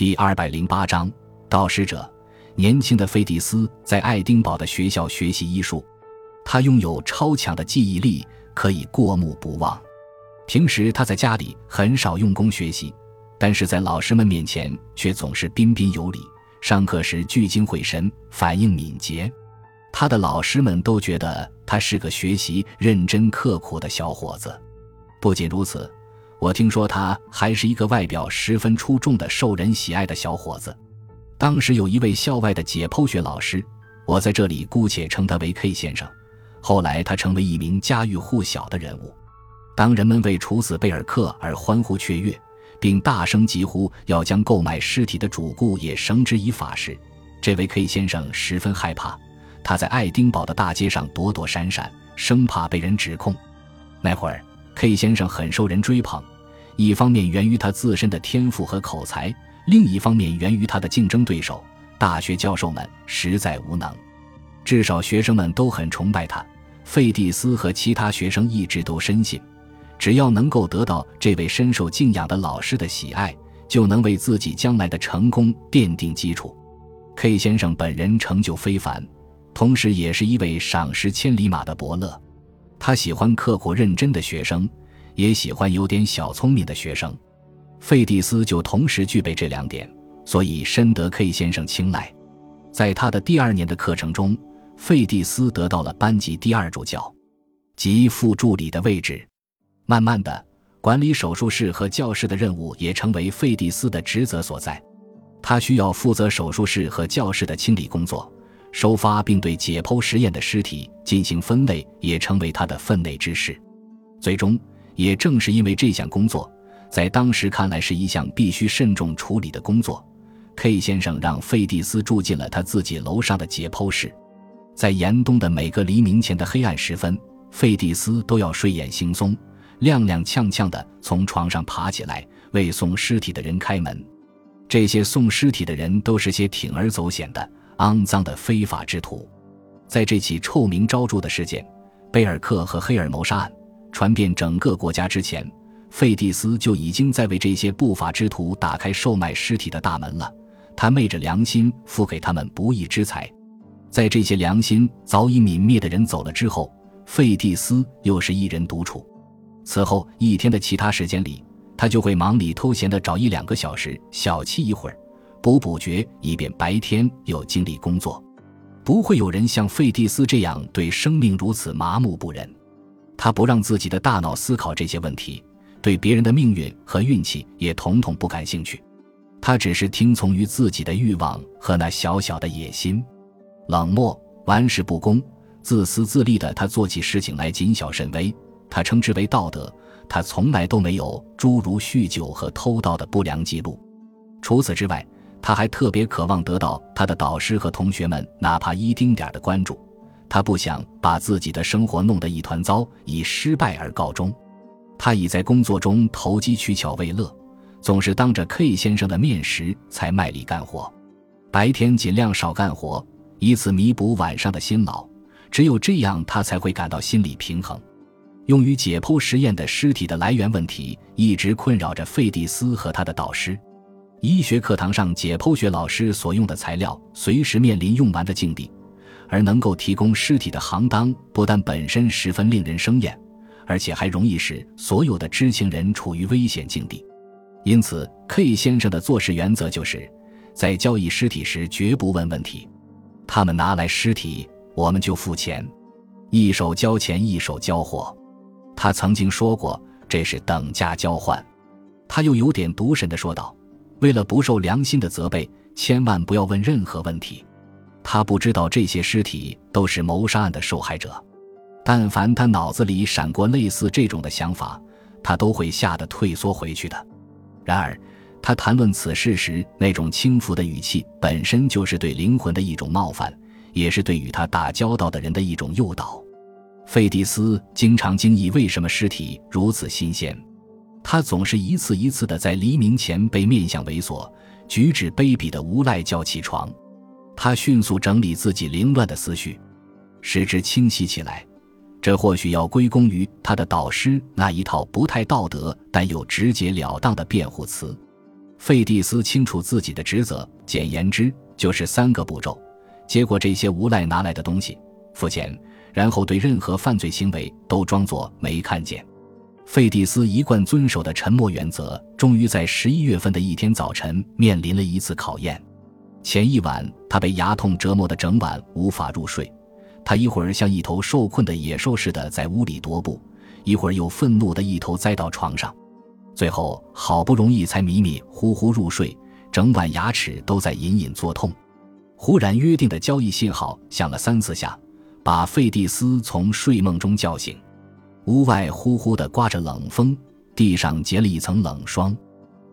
第二百零八章，导师者。年轻的费迪斯在爱丁堡的学校学习医术，他拥有超强的记忆力，可以过目不忘。平时他在家里很少用功学习，但是在老师们面前却总是彬彬有礼。上课时聚精会神，反应敏捷。他的老师们都觉得他是个学习认真刻苦的小伙子。不仅如此。我听说他还是一个外表十分出众的、受人喜爱的小伙子。当时有一位校外的解剖学老师，我在这里姑且称他为 K 先生。后来他成为一名家喻户晓的人物。当人们为处死贝尔克而欢呼雀跃，并大声疾呼要将购买尸体的主顾也绳之以法时，这位 K 先生十分害怕。他在爱丁堡的大街上躲躲闪闪，生怕被人指控。那会儿。K 先生很受人追捧，一方面源于他自身的天赋和口才，另一方面源于他的竞争对手大学教授们实在无能。至少学生们都很崇拜他。费蒂斯和其他学生一直都深信，只要能够得到这位深受敬仰的老师的喜爱，就能为自己将来的成功奠定基础。K 先生本人成就非凡，同时也是一位赏识千里马的伯乐。他喜欢刻苦认真的学生，也喜欢有点小聪明的学生。费蒂斯就同时具备这两点，所以深得 K 先生青睐。在他的第二年的课程中，费蒂斯得到了班级第二助教及副助理的位置。慢慢的，管理手术室和教室的任务也成为费蒂斯的职责所在。他需要负责手术室和教室的清理工作。收发并对解剖实验的尸体进行分类，也成为他的分内之事。最终，也正是因为这项工作，在当时看来是一项必须慎重处理的工作，K 先生让费蒂斯住进了他自己楼上的解剖室。在严冬的每个黎明前的黑暗时分，费蒂斯都要睡眼惺忪、踉踉跄跄地从床上爬起来，为送尸体的人开门。这些送尸体的人都是些铤而走险的。肮脏的非法之徒，在这起臭名昭著的事件——贝尔克和黑尔谋杀案传遍整个国家之前，费蒂斯就已经在为这些不法之徒打开售卖尸体的大门了。他昧着良心付给他们不义之财。在这些良心早已泯灭的人走了之后，费蒂斯又是一人独处。此后一天的其他时间里，他就会忙里偷闲的找一两个小时小憩一会儿。补补觉，以便白天有精力工作。不会有人像费蒂斯这样对生命如此麻木不仁。他不让自己的大脑思考这些问题，对别人的命运和运气也统统不感兴趣。他只是听从于自己的欲望和那小小的野心。冷漠、玩世不恭、自私自利的他，做起事情来谨小慎微。他称之为道德。他从来都没有诸如酗酒和偷盗的不良记录。除此之外，他还特别渴望得到他的导师和同学们哪怕一丁点的关注，他不想把自己的生活弄得一团糟，以失败而告终。他已在工作中投机取巧为乐，总是当着 K 先生的面时才卖力干活，白天尽量少干活，以此弥补晚上的辛劳。只有这样，他才会感到心理平衡。用于解剖实验的尸体的来源问题一直困扰着费蒂斯和他的导师。医学课堂上，解剖学老师所用的材料随时面临用完的境地，而能够提供尸体的行当不但本身十分令人生厌，而且还容易使所有的知情人处于危险境地。因此，K 先生的做事原则就是在交易尸体时绝不问问题。他们拿来尸体，我们就付钱，一手交钱一手交货。他曾经说过，这是等价交换。他又有点毒神的说道。为了不受良心的责备，千万不要问任何问题。他不知道这些尸体都是谋杀案的受害者。但凡他脑子里闪过类似这种的想法，他都会吓得退缩回去的。然而，他谈论此事时那种轻浮的语气，本身就是对灵魂的一种冒犯，也是对与他打交道的人的一种诱导。费蒂斯经常惊异，为什么尸体如此新鲜。他总是一次一次的在黎明前被面相猥琐、举止卑鄙的无赖叫起床。他迅速整理自己凌乱的思绪，使之清晰起来。这或许要归功于他的导师那一套不太道德但又直截了当的辩护词。费蒂斯清楚自己的职责，简言之就是三个步骤：接过这些无赖拿来的东西，付钱，然后对任何犯罪行为都装作没看见。费蒂斯一贯遵守的沉默原则，终于在十一月份的一天早晨面临了一次考验。前一晚，他被牙痛折磨的整晚无法入睡。他一会儿像一头受困的野兽似的在屋里踱步，一会儿又愤怒的一头栽到床上，最后好不容易才迷迷糊糊入睡，整晚牙齿都在隐隐作痛。忽然，约定的交易信号响了三四下，把费蒂斯从睡梦中叫醒。屋外呼呼地刮着冷风，地上结了一层冷霜。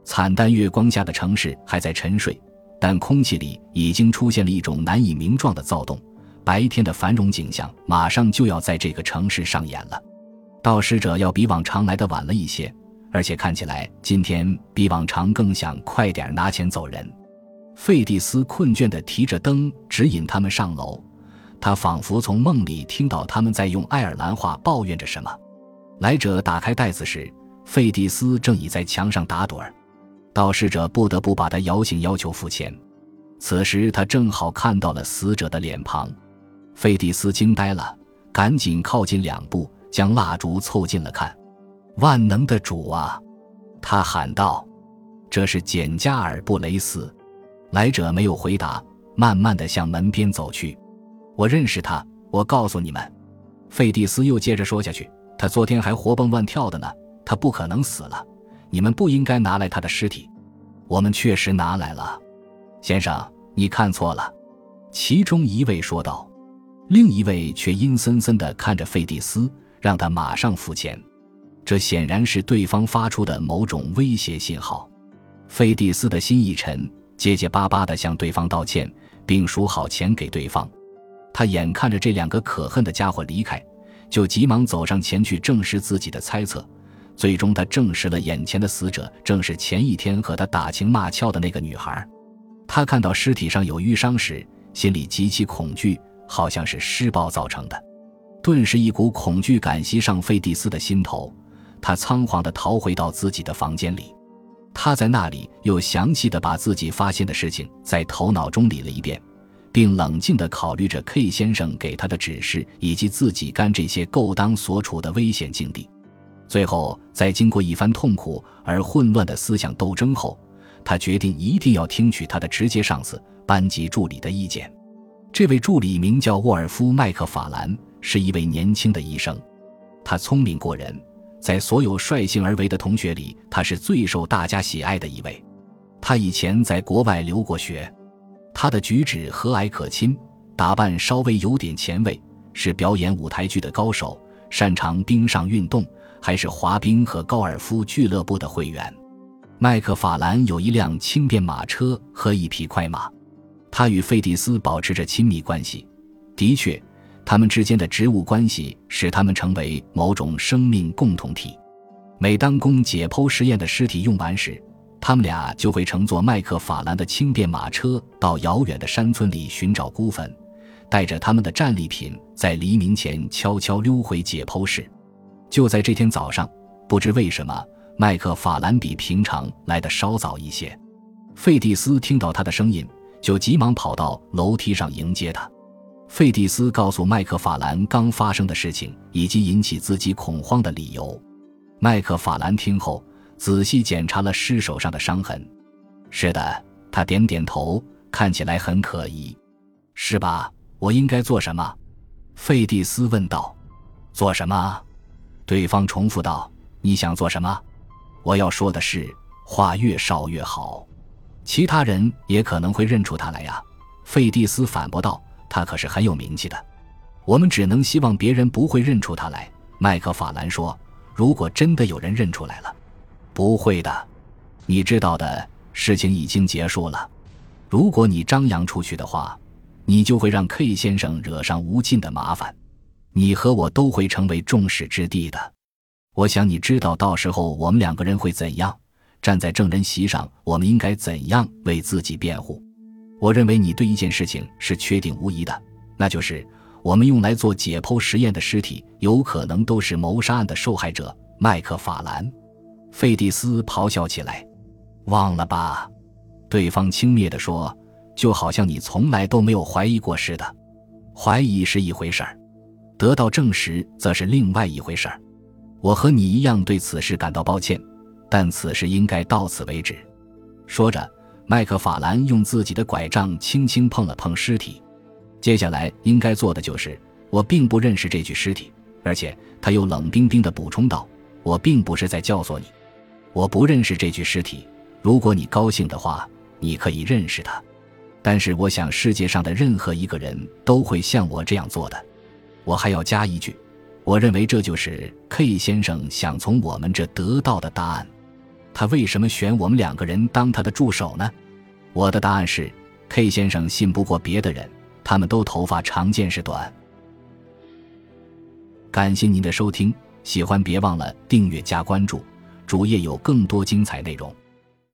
惨淡月光下的城市还在沉睡，但空气里已经出现了一种难以名状的躁动。白天的繁荣景象马上就要在这个城市上演了。盗使者要比往常来的晚了一些，而且看起来今天比往常更想快点拿钱走人。费蒂斯困倦地提着灯指引他们上楼，他仿佛从梦里听到他们在用爱尔兰话抱怨着什么。来者打开袋子时，费蒂斯正倚在墙上打盹儿，盗使者不得不把他摇醒，要求付钱。此时他正好看到了死者的脸庞。费蒂斯惊呆了，赶紧靠近两步，将蜡烛凑近了看。万能的主啊！他喊道：“这是简加尔布雷斯。”来者没有回答，慢慢的向门边走去。我认识他，我告诉你们。费蒂斯又接着说下去：“他昨天还活蹦乱跳的呢，他不可能死了。你们不应该拿来他的尸体。我们确实拿来了，先生，你看错了。”其中一位说道。另一位却阴森森地看着费蒂斯，让他马上付钱。这显然是对方发出的某种威胁信号。费蒂斯的心一沉，结结巴巴地向对方道歉，并数好钱给对方。他眼看着这两个可恨的家伙离开，就急忙走上前去证实自己的猜测。最终，他证实了眼前的死者正是前一天和他打情骂俏的那个女孩。他看到尸体上有淤伤时，心里极其恐惧。好像是施暴造成的，顿时一股恐惧感袭上费蒂斯的心头。他仓皇地逃回到自己的房间里，他在那里又详细地把自己发现的事情在头脑中理了一遍，并冷静地考虑着 K 先生给他的指示以及自己干这些勾当所处的危险境地。最后，在经过一番痛苦而混乱的思想斗争后，他决定一定要听取他的直接上司班级助理的意见。这位助理名叫沃尔夫·麦克法兰，是一位年轻的医生。他聪明过人，在所有率性而为的同学里，他是最受大家喜爱的一位。他以前在国外留过学，他的举止和蔼可亲，打扮稍微有点前卫，是表演舞台剧的高手，擅长冰上运动，还是滑冰和高尔夫俱乐部的会员。麦克法兰有一辆轻便马车和一匹快马。他与费蒂斯保持着亲密关系，的确，他们之间的职务关系使他们成为某种生命共同体。每当供解剖实验的尸体用完时，他们俩就会乘坐麦克法兰的轻便马车到遥远的山村里寻找孤坟，带着他们的战利品，在黎明前悄悄溜回解剖室。就在这天早上，不知为什么，麦克法兰比平常来的稍早一些。费蒂斯听到他的声音。就急忙跑到楼梯上迎接他。费蒂斯告诉麦克法兰刚发生的事情以及引起自己恐慌的理由。麦克法兰听后仔细检查了尸首上的伤痕。是的，他点点头，看起来很可疑。是吧？我应该做什么？费蒂斯问道。做什么？对方重复道。你想做什么？我要说的是，话越少越好。其他人也可能会认出他来呀，费蒂斯反驳道：“他可是很有名气的。”我们只能希望别人不会认出他来。”麦克法兰说。“如果真的有人认出来了，不会的。你知道的事情已经结束了。如果你张扬出去的话，你就会让 K 先生惹上无尽的麻烦，你和我都会成为众矢之的。我想你知道，到时候我们两个人会怎样。”站在证人席上，我们应该怎样为自己辩护？我认为你对一件事情是确定无疑的，那就是我们用来做解剖实验的尸体有可能都是谋杀案的受害者麦克法兰。费蒂斯咆哮起来：“忘了吧。对方轻蔑地说：“就好像你从来都没有怀疑过似的。怀疑是一回事儿，得到证实则是另外一回事儿。我和你一样对此事感到抱歉，但此事应该到此为止。”说着，麦克法兰用自己的拐杖轻轻碰了碰尸体。接下来应该做的就是，我并不认识这具尸体，而且他又冷冰冰地补充道：“我并不是在教唆你，我不认识这具尸体。如果你高兴的话。”你可以认识他，但是我想世界上的任何一个人都会像我这样做的。我还要加一句，我认为这就是 K 先生想从我们这得到的答案。他为什么选我们两个人当他的助手呢？我的答案是，K 先生信不过别的人，他们都头发长见识短。感谢您的收听，喜欢别忘了订阅加关注，主页有更多精彩内容。